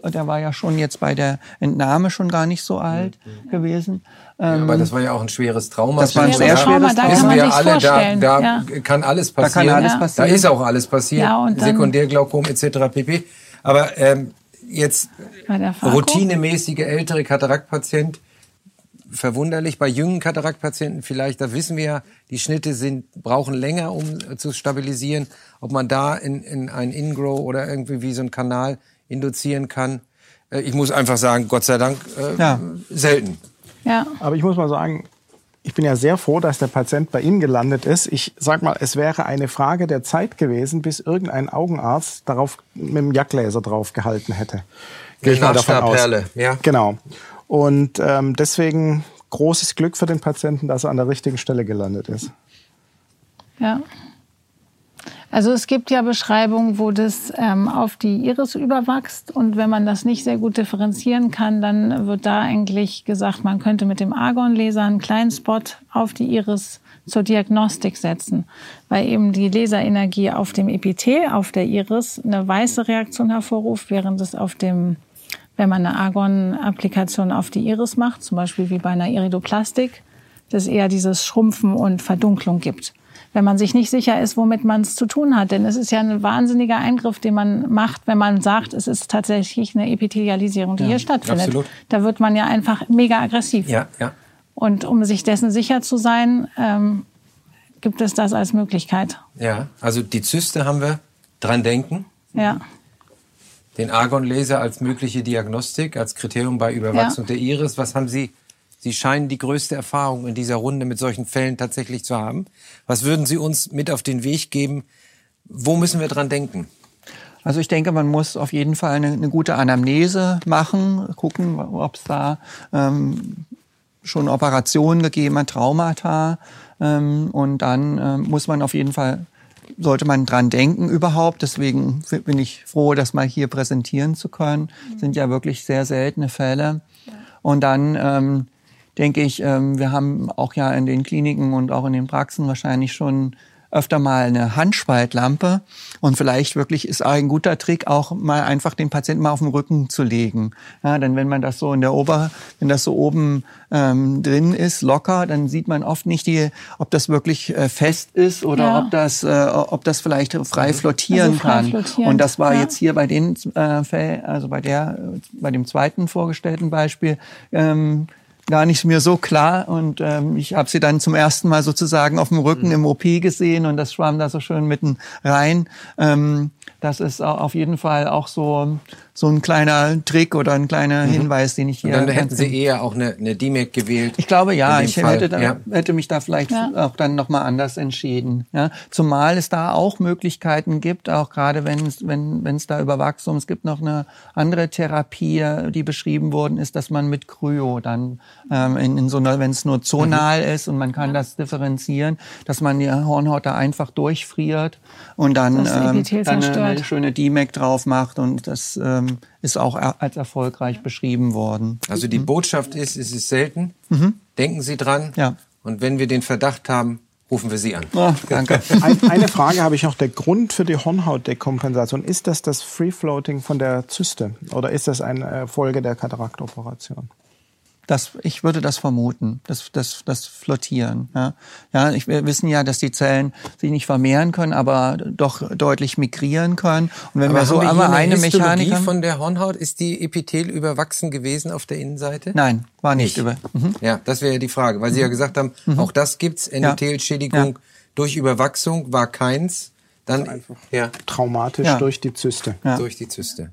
der war ja schon jetzt bei der Entnahme schon gar nicht so alt gewesen. Ähm, Aber das war ja auch ein schweres Trauma. Das war ein sehr schweres da Trauma. kann Wissen man wir alle, da, vorstellen. da ja. kann alles Da passieren. kann alles Ja. passieren. Da ist auch alles passiert. Ja, Sekundärglaukom etc. pp. Aber ähm, jetzt routinemäßige ältere Kataraktpatient, verwunderlich bei jungen Kataraktpatienten vielleicht, da wissen wir ja, die Schnitte sind, brauchen länger, um äh, zu stabilisieren. Ob man da in, in ein Ingrow oder irgendwie wie so ein Kanal induzieren kann. Äh, ich muss einfach sagen, Gott sei Dank, äh, Ja. selten. ja. Aber ich muss mal sagen, ich bin ja sehr froh, dass der Patient bei Ihnen gelandet ist. Ich sag mal, es wäre eine Frage der Zeit gewesen, bis irgendein Augenarzt darauf mit dem Jagdlaser drauf gehalten hätte. Gehe ich mal davon aus. Ja. Genau. Und ähm, deswegen großes Glück für den Patienten, dass er an der richtigen Stelle gelandet ist. Ja. Also es gibt ja Beschreibungen, wo das ähm, auf die Iris überwachst und wenn man das nicht sehr gut differenzieren kann, dann wird da eigentlich gesagt, man könnte mit dem Argonlaser einen kleinen Spot auf die Iris zur Diagnostik setzen, weil eben die Laserenergie auf dem Epithel, auf der Iris, eine weiße Reaktion hervorruft, während es auf dem, wenn man eine Argon-Applikation auf die Iris macht, zum Beispiel wie bei einer Iridoplastik, das eher dieses Schrumpfen und Verdunklung gibt wenn man sich nicht sicher ist, womit man es zu tun hat. Denn es ist ja ein wahnsinniger Eingriff, den man macht, wenn man sagt, es ist tatsächlich eine Epithelialisierung, die ja, hier stattfindet. Absolut. Da wird man ja einfach mega aggressiv. Ja, ja. Und um sich dessen sicher zu sein, ähm, gibt es das als Möglichkeit. Ja, also die Zyste haben wir dran denken. Ja. Den Argonlaser als mögliche Diagnostik, als Kriterium bei Überwachsung ja. der Iris. Was haben Sie Sie scheinen die größte Erfahrung in dieser Runde mit solchen Fällen tatsächlich zu haben. Was würden Sie uns mit auf den Weg geben? Wo müssen wir dran denken? Also ich denke, man muss auf jeden Fall eine, eine gute Anamnese machen, gucken, ob es da ähm, schon Operationen gegeben hat, Traumata. Ähm, und dann ähm, muss man auf jeden Fall, sollte man dran denken überhaupt. Deswegen bin ich froh, das mal hier präsentieren zu können. Das sind ja wirklich sehr seltene Fälle. Und dann ähm, denke ich, ähm, wir haben auch ja in den Kliniken und auch in den Praxen wahrscheinlich schon öfter mal eine Handspaltlampe und vielleicht wirklich ist ein guter Trick auch mal einfach den Patienten mal auf den Rücken zu legen. Ja, denn wenn man das so in der Ober, wenn das so oben ähm, drin ist, locker, dann sieht man oft nicht die, ob das wirklich äh, fest ist oder ja. ob das, äh, ob das vielleicht frei flottieren also frei kann. Und das war ja. jetzt hier bei den äh, Fällen, also bei der, bei dem zweiten vorgestellten Beispiel. Ähm, gar nicht mir so klar und ähm, ich habe sie dann zum ersten Mal sozusagen auf dem Rücken mhm. im OP gesehen und das schwamm da so schön mitten rein. Ähm, das ist auf jeden Fall auch so so ein kleiner Trick oder ein kleiner mhm. Hinweis, den ich hier. Und dann hätten Sie eher auch eine, eine DMAC gewählt. Ich glaube ja, ich hätte, da, ja. hätte mich da vielleicht ja. auch dann nochmal anders entschieden. Ja? Zumal es da auch Möglichkeiten gibt, auch gerade wenn es wenn wenn es da über Wachstum, es gibt noch eine andere Therapie, die beschrieben worden ist, dass man mit Kryo dann ähm, in, in so einer, wenn es nur zonal mhm. ist und man kann ja. das differenzieren, dass man die Hornhaut da einfach durchfriert und dann, ähm, dann eine, eine schöne DMAC drauf macht und das ähm, ist auch als erfolgreich beschrieben worden. Also die Botschaft ist, es ist selten. Mhm. Denken Sie dran. Ja. Und wenn wir den Verdacht haben, rufen wir Sie an. Oh, danke. eine Frage habe ich noch. Der Grund für die Hornhautdekompensation, ist das das Free Floating von der Zyste oder ist das eine Folge der Kataraktoperation? Das, ich würde das vermuten, das, das, das Flottieren. Ja, ja ich, wir wissen ja, dass die Zellen sich nicht vermehren können, aber doch deutlich migrieren können. Und wenn aber wir so wir einmal eine, eine Mechanik haben, von der Hornhaut, ist die Epithel überwachsen gewesen auf der Innenseite? Nein, war nicht, nicht. über. Mhm. Ja, das wäre ja die Frage, weil Sie ja mhm. gesagt haben, mhm. auch das gibt's Endothelschädigung ja. durch Überwachsung war keins. Dann einfach ja. traumatisch ja. durch die Zyste. Durch die Zyste.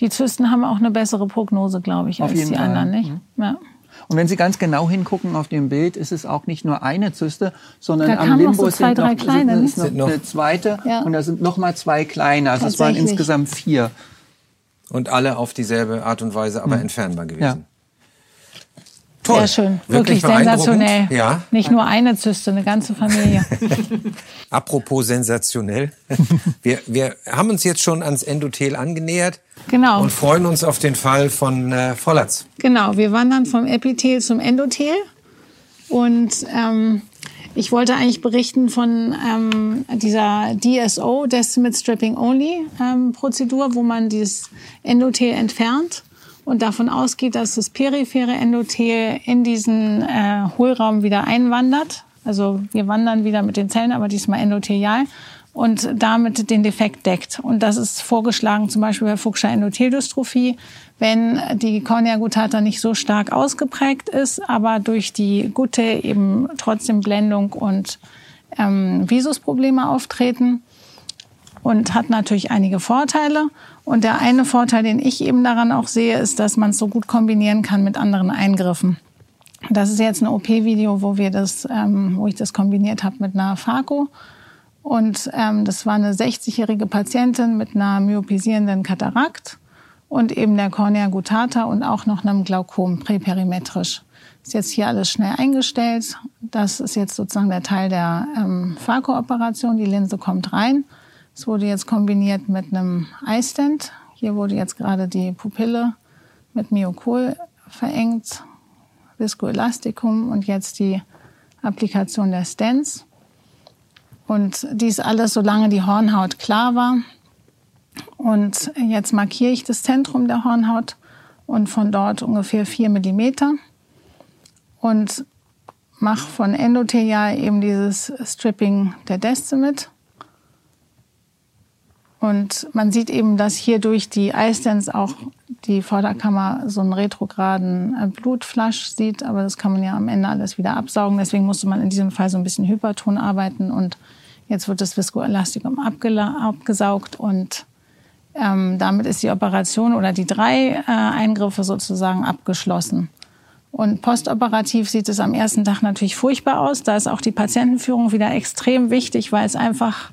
Die Zysten haben auch eine bessere Prognose, glaube ich, auf als die Fall. anderen, nicht? Mhm. Ja. Und wenn Sie ganz genau hingucken auf dem Bild, ist es auch nicht nur eine Zyste, sondern da am Limbus so zwei, sind, noch, kleine, sind, sind noch eine zweite ja. und da sind noch mal zwei kleine. Also es waren insgesamt vier. Und alle auf dieselbe Art und Weise, aber hm. entfernbar gewesen. Ja. Toll. Sehr schön. Wirklich, Wirklich sensationell. Ja. Nicht nur eine Zyste, eine ganze Familie. Apropos sensationell. Wir, wir haben uns jetzt schon ans Endothel angenähert. Genau. Und freuen uns auf den Fall von äh, Vollatz. Genau. Wir wandern vom Epithel zum Endothel. Und ähm, ich wollte eigentlich berichten von ähm, dieser DSO, Destimate Stripping Only ähm, Prozedur, wo man dieses Endothel entfernt und davon ausgeht, dass das periphere Endothel in diesen äh, Hohlraum wieder einwandert. Also wir wandern wieder mit den Zellen, aber diesmal endothelial und damit den Defekt deckt. Und das ist vorgeschlagen zum Beispiel bei Fuchscher Endotheldystrophie, wenn die Cornea gutata nicht so stark ausgeprägt ist, aber durch die Gutte eben trotzdem Blendung und ähm, Visusprobleme auftreten und hat natürlich einige Vorteile. Und der eine Vorteil, den ich eben daran auch sehe, ist, dass man es so gut kombinieren kann mit anderen Eingriffen. Das ist jetzt ein OP-Video, wo wir das, ähm, wo ich das kombiniert habe mit einer Phaco. Und ähm, das war eine 60-jährige Patientin mit einer myopisierenden Katarakt und eben der Cornea gutata und auch noch einem Glaukom präperimetrisch. Ist jetzt hier alles schnell eingestellt. Das ist jetzt sozusagen der Teil der ähm, Phaco-Operation. Die Linse kommt rein. Es wurde jetzt kombiniert mit einem iStent. Hier wurde jetzt gerade die Pupille mit Myokol verengt, Viscoelastikum und jetzt die Applikation der Stents. Und dies alles, solange die Hornhaut klar war. Und jetzt markiere ich das Zentrum der Hornhaut und von dort ungefähr vier Millimeter und mache von endothelial eben dieses Stripping der Descimit. Und man sieht eben, dass hier durch die iStents auch die Vorderkammer so einen retrograden äh, Blutflash sieht, aber das kann man ja am Ende alles wieder absaugen. Deswegen musste man in diesem Fall so ein bisschen Hyperton arbeiten und jetzt wird das Viscoelastikum abgesaugt und ähm, damit ist die Operation oder die drei äh, Eingriffe sozusagen abgeschlossen. Und postoperativ sieht es am ersten Tag natürlich furchtbar aus. Da ist auch die Patientenführung wieder extrem wichtig, weil es einfach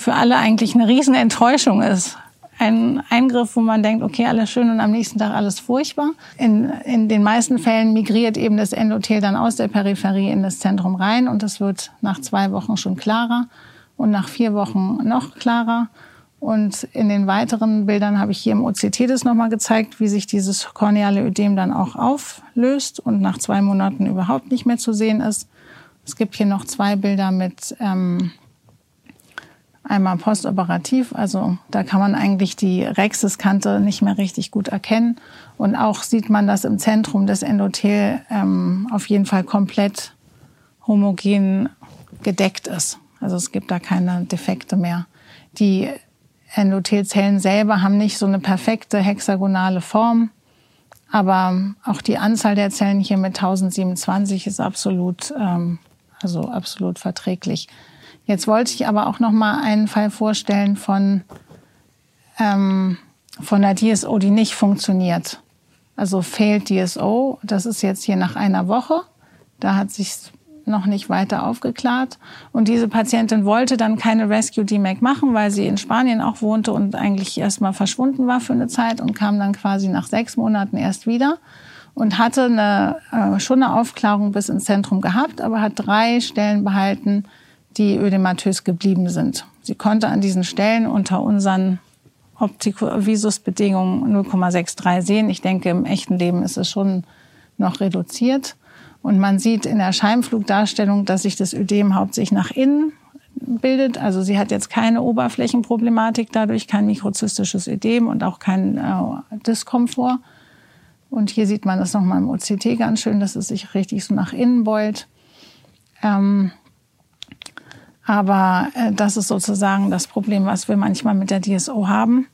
für alle eigentlich eine Riesenenttäuschung ist. Ein Eingriff, wo man denkt, okay, alles schön und am nächsten Tag alles furchtbar. In, in den meisten Fällen migriert eben das Endothel dann aus der Peripherie in das Zentrum rein und es wird nach zwei Wochen schon klarer und nach vier Wochen noch klarer. Und in den weiteren Bildern habe ich hier im OCT das nochmal gezeigt, wie sich dieses korneale Ödem dann auch auflöst und nach zwei Monaten überhaupt nicht mehr zu sehen ist. Es gibt hier noch zwei Bilder mit ähm, einmal postoperativ, also da kann man eigentlich die Rexeskante nicht mehr richtig gut erkennen. Und auch sieht man, dass im Zentrum des Endothel ähm, auf jeden Fall komplett homogen gedeckt ist. Also es gibt da keine Defekte mehr. Die Endothelzellen selber haben nicht so eine perfekte hexagonale Form. Aber auch die Anzahl der Zellen hier mit 1027 ist absolut, ähm, also absolut verträglich. Jetzt wollte ich aber auch noch mal einen Fall vorstellen von ähm, von der DSO, die nicht funktioniert. Also failed DSO. Das ist jetzt hier nach einer Woche. Da hat sich noch nicht weiter aufgeklärt. Und diese Patientin wollte dann keine Rescue DMAC machen, weil sie in Spanien auch wohnte und eigentlich erstmal verschwunden war für eine Zeit und kam dann quasi nach sechs Monaten erst wieder und hatte eine, äh, schon eine Aufklärung bis ins Zentrum gehabt, aber hat drei Stellen behalten, die ödematös geblieben sind. Sie konnte an diesen Stellen unter unseren Optikovisusbedingungen 0,63 sehen. Ich denke, im echten Leben ist es schon noch reduziert. Und man sieht in der Scheibenflugdarstellung, dass sich das Ödem hauptsächlich nach innen bildet. Also sie hat jetzt keine Oberflächenproblematik, dadurch kein mikrozystisches Ödem und auch kein äh, Diskomfort. Und hier sieht man das nochmal im OCT ganz schön, dass es sich richtig so nach innen beult. Ähm, aber äh, das ist sozusagen das Problem, was wir manchmal mit der DSO haben,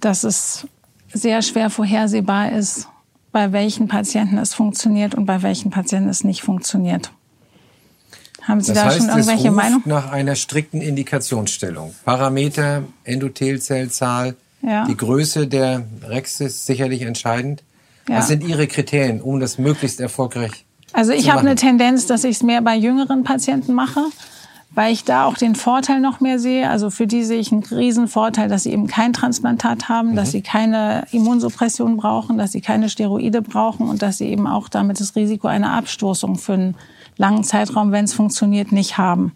dass es sehr schwer vorhersehbar ist, bei welchen Patienten es funktioniert und bei welchen Patienten es nicht funktioniert. Haben Sie das da heißt, schon irgendwelche es ruft Meinung? nach einer strikten Indikationsstellung. Parameter, Endothelzellzahl, Ja. die Größe der Rex ist sicherlich entscheidend. Ja. Was sind Ihre Kriterien, um das möglichst erfolgreich Also ich zu habe eine machen? Tendenz, dass ich es mehr bei jüngeren Patienten mache, weil ich da auch den Vorteil noch mehr sehe. Also für die sehe ich einen riesen Vorteil, dass sie eben kein Transplantat haben, dass sie keine Immunsuppression brauchen, dass sie keine Steroide brauchen und dass sie eben auch damit das Risiko einer Abstoßung für einen langen Zeitraum, wenn es funktioniert, nicht haben.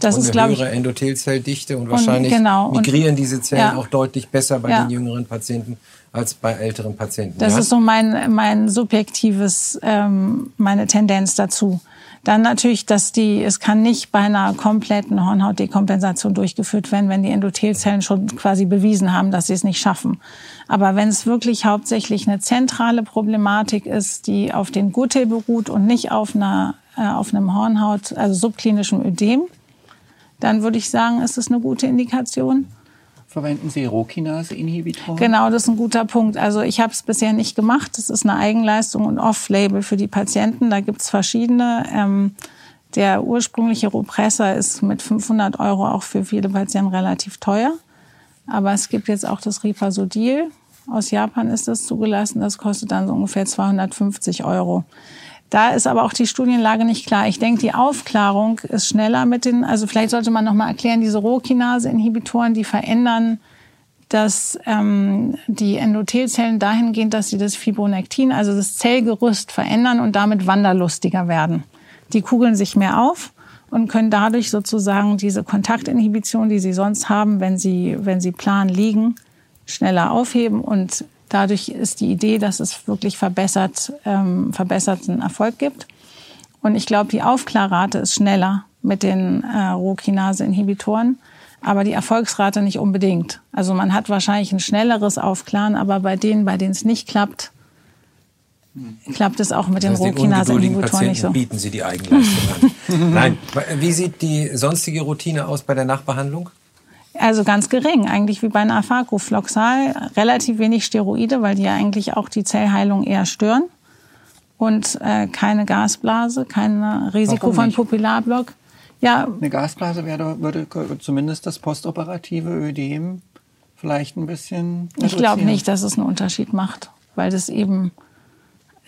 Das und ist, eine glaube ich, höhere Endothelzelldichte und wahrscheinlich genau, und- migrieren diese Zellen ja. auch deutlich besser bei Ja. den jüngeren Patienten als bei älteren Patienten. Das ja? ist so mein, mein subjektives, ähm, meine Tendenz dazu. Dann natürlich, dass die, es kann nicht bei einer kompletten Hornhautdekompensation durchgeführt werden, wenn die Endothelzellen schon quasi bewiesen haben, dass sie es nicht schaffen. Aber wenn es wirklich hauptsächlich eine zentrale Problematik ist, die auf den Gürtel beruht und nicht auf einer, äh, auf einem Hornhaut, also subklinischem Ödem, dann würde ich sagen, ist es eine gute Indikation. Verwenden Sie Rokinase-Inhibitoren? Genau, das ist ein guter Punkt. Also ich habe es bisher nicht gemacht. Das ist eine Eigenleistung und Off-Label für die Patienten. Da gibt's verschiedene. Ähm, der ursprüngliche Ropressa ist mit 500 Euro auch für viele Patienten relativ teuer. Aber es gibt jetzt auch das Ripasodil. Aus Japan ist das zugelassen. Das kostet dann so ungefähr 250 Euro. Da ist aber auch die Studienlage nicht klar. Ich denke, die Aufklärung ist schneller mit den, also vielleicht sollte man noch mal erklären, diese Rohkinase-Inhibitoren, die verändern dass ähm, die Endothelzellen dahingehend, dass sie das Fibronektin, also das Zellgerüst, verändern und damit wanderlustiger werden. Die kugeln sich mehr auf und können dadurch sozusagen diese Kontaktinhibition, die sie sonst haben, wenn sie, wenn sie plan liegen, schneller aufheben. Und dadurch ist die Idee, dass es wirklich verbessert, ähm, verbesserten Erfolg gibt. Und ich glaube, die Aufklärrate ist schneller mit den äh, Rohkinase-Inhibitoren aber die Erfolgsrate nicht unbedingt. Also man hat wahrscheinlich ein schnelleres Aufklaren, aber bei denen, bei denen es nicht klappt, klappt es auch mit den Rohkinase-Inhibitoren nicht so. bieten Sie die Eigenleistung an. Nein. Wie sieht die sonstige Routine aus bei der Nachbehandlung? Also ganz gering, eigentlich wie bei einer Afaco. Floxal, relativ wenig Steroide, weil die ja eigentlich auch die Zellheilung eher stören. Und äh, keine Gasblase, kein Risiko von Pupillarblock. Ja. Eine Gasblase wäre, würde zumindest das postoperative Ödem vielleicht ein bisschen. Ich glaube nicht, dass es einen Unterschied macht, weil das eben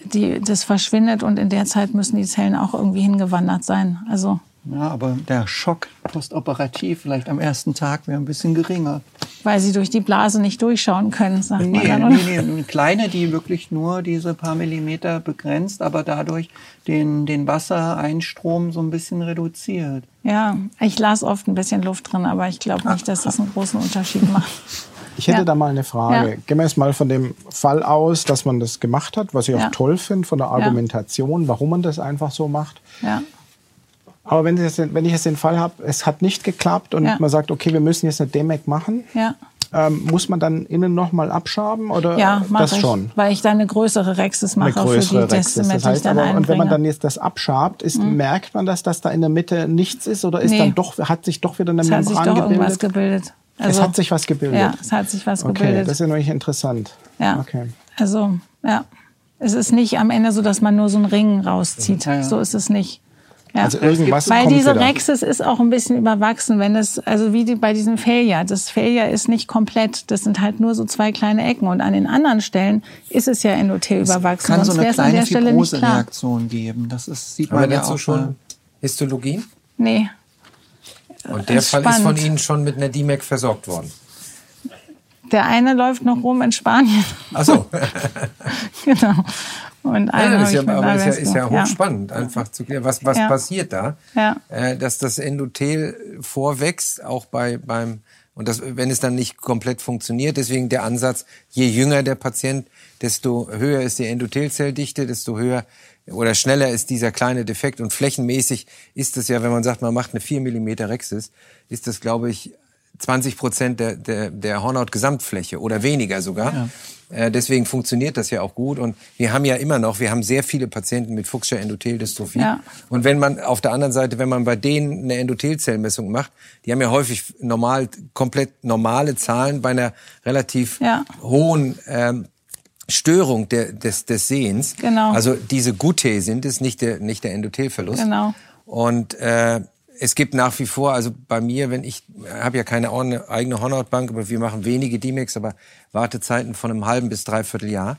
die, das verschwindet und in der Zeit müssen die Zellen auch irgendwie hingewandert sein. Also ja, aber der Schock postoperativ vielleicht am ersten Tag wäre ein bisschen geringer. Weil sie durch die Blase nicht durchschauen können, sagt nee, man dann. Nee, nee, kleine, die wirklich nur diese paar Millimeter begrenzt, aber dadurch den, den Wassereinstrom so ein bisschen reduziert. Ja, ich las oft ein bisschen Luft drin, aber ich glaube nicht, dass das einen großen Unterschied macht. Ich hätte ja. da mal eine Frage. Ja. Gehen wir jetzt mal von dem Fall aus, dass man das gemacht hat, was ich ja. auch toll finde, von der Argumentation, warum man das einfach so macht. Aber wenn, das, wenn ich jetzt den Fall habe, es hat nicht geklappt und ja. man sagt, okay, wir müssen jetzt eine DMEC machen, ja. ähm, muss man dann innen nochmal abschaben oder ja, das ich, schon? Weil ich dann eine größere Rexis mache eine größere für die Rexis. Das heißt aber, und wenn man dann jetzt das abschabt, ist, mhm. merkt man das, dass da in der Mitte nichts ist oder ist nee. dann doch, hat sich doch wieder eine es Membran hat sich doch gebildet? irgendwas gebildet. Also, es hat sich was gebildet. Ja, es hat sich was gebildet. Okay, das ist ja nämlich interessant. Ja. Okay. Also, ja. Es ist nicht am Ende so, dass man nur so einen Ring rauszieht. Ja, ja. So ist es nicht. Ja. Also irgendwas Weil diese Rexis ist auch ein bisschen überwachsen, wenn es, also wie die, bei diesem Failure. Das Failure ist nicht komplett, das sind halt nur so zwei kleine Ecken. Und an den anderen Stellen ist es ja Endothel überwachsen. Es kann Sonst so eine kleine Fibrose-Reaktion geben. Das ist, sieht Aber man dazu ja auch schon Histologien? Nee. Und der Fall ist von Ihnen schon mit einer DMAC versorgt worden? Der eine läuft noch rum in Spanien. Ach so. genau. Und ja, das ist, ja, aber ist, ja, ist ja hochspannend, ja. einfach zu klären, was, was ja. passiert da, ja. äh, dass das Endothel vorwächst, auch bei, beim, und das, wenn es dann nicht komplett funktioniert, deswegen der Ansatz, je jünger der Patient, desto höher ist die Endothelzelldichte, desto höher oder schneller ist dieser kleine Defekt und flächenmäßig ist es ja, wenn man sagt, man macht eine 4 mm Rexis, ist das, glaube ich, 20 Prozent der, der, der Hornhaut-Gesamtfläche oder weniger sogar. Ja. Äh, deswegen funktioniert das ja auch gut. Und wir haben ja immer noch, wir haben sehr viele Patienten mit Fuchscher Endotheldystrophie. Ja. Und wenn man auf der anderen Seite, wenn man bei denen eine Endothelzellmessung macht, die haben ja häufig normal, komplett normale Zahlen bei einer relativ ja. hohen ähm, Störung der, des, des Sehens. Genau. Also diese Gute sind es, nicht der, nicht der Endothelverlust. Genau. Und äh, es gibt nach wie vor, also bei mir, wenn ich habe ja keine eigene Hornhautbank, aber wir machen wenige D-Max, aber Wartezeiten von einem halben bis dreiviertel Jahr.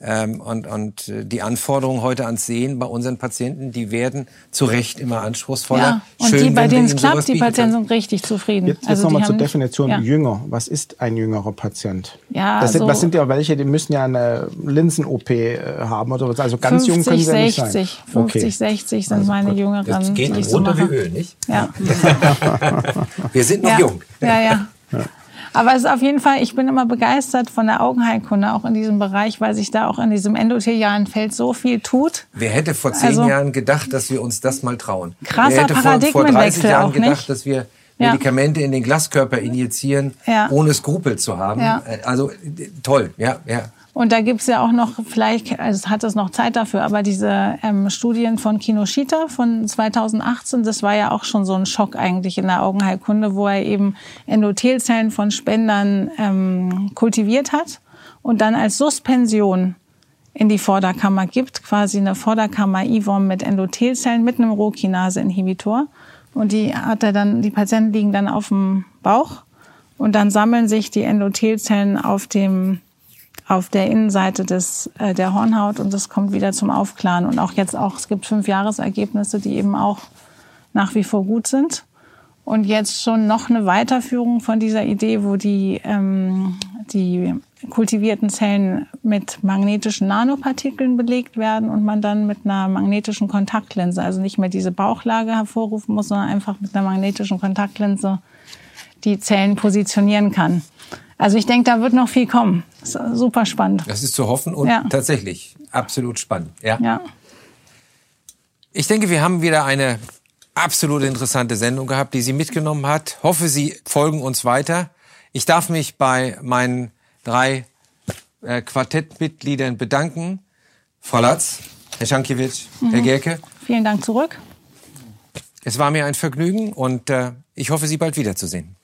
Ähm, und, und äh, die Anforderungen heute ans Sehen bei unseren Patienten, die werden zu Recht immer anspruchsvoller. Ja, und Schön, die, bei denen es klappt, die Patienten sind richtig zufrieden. Jetzt, jetzt also nochmal zur Definition ja. jünger. Was ist ein jüngerer Patient? Ja, das sind, also, was sind ja welche, die müssen ja eine Linsen-OP äh, haben oder was? Also ganz 50, jung können sie 60, nicht sein. 50, okay. 60 sind also meine gut. Jüngeren. Das geht runter so wie Öl, nicht? Ja. Wir sind noch ja. jung. Ja, ja. Aber es ist auf jeden Fall, ich bin immer begeistert von der Augenheilkunde, auch in diesem Bereich, weil sich da auch in diesem endothelialen Feld so viel tut. Wer hätte vor zehn also, Jahren gedacht, dass wir uns das mal trauen? Krasser Wer hätte vor, vor 30 Jahren gedacht, nicht? dass wir Medikamente ja. in den Glaskörper injizieren, ja. ohne Skrupel zu haben. Ja. Also toll, ja, ja. Und da gibt's ja auch noch, vielleicht also hat es noch Zeit dafür, aber diese ähm, Studien von Kinoshita von 2018, das war ja auch schon so ein Schock eigentlich in der Augenheilkunde, wo er eben Endothelzellen von Spendern ähm, kultiviert hat und dann als Suspension in die Vorderkammer gibt, quasi eine Vorderkammer-IVOM mit Endothelzellen mit einem Rohkinase-Inhibitor. Und die hat er dann, die Patienten liegen dann auf dem Bauch und dann sammeln sich die Endothelzellen auf dem auf der Innenseite des, äh, der Hornhaut und das kommt wieder zum Aufklaren. Und auch jetzt auch, es gibt fünf Jahresergebnisse, die eben auch nach wie vor gut sind. Und jetzt schon noch eine Weiterführung von dieser Idee, wo die, ähm, die kultivierten Zellen mit magnetischen Nanopartikeln belegt werden und man dann mit einer magnetischen Kontaktlinse, also nicht mehr diese Bauchlage hervorrufen muss, sondern einfach mit einer magnetischen Kontaktlinse die Zellen positionieren kann. Also ich denke, da wird noch viel kommen. super spannend. Das ist zu hoffen und ja. tatsächlich absolut spannend. Ja. ja. Ich denke, wir haben wieder eine absolut interessante Sendung gehabt, die Sie mitgenommen hat. Hoffe, Sie folgen uns weiter. Ich darf mich bei meinen drei äh, Quartettmitgliedern bedanken. Frau Latz, Herr Schankiewicz, mhm. Herr Gerke. Vielen Dank zurück. Es war mir ein Vergnügen und äh, ich hoffe, Sie bald wiederzusehen.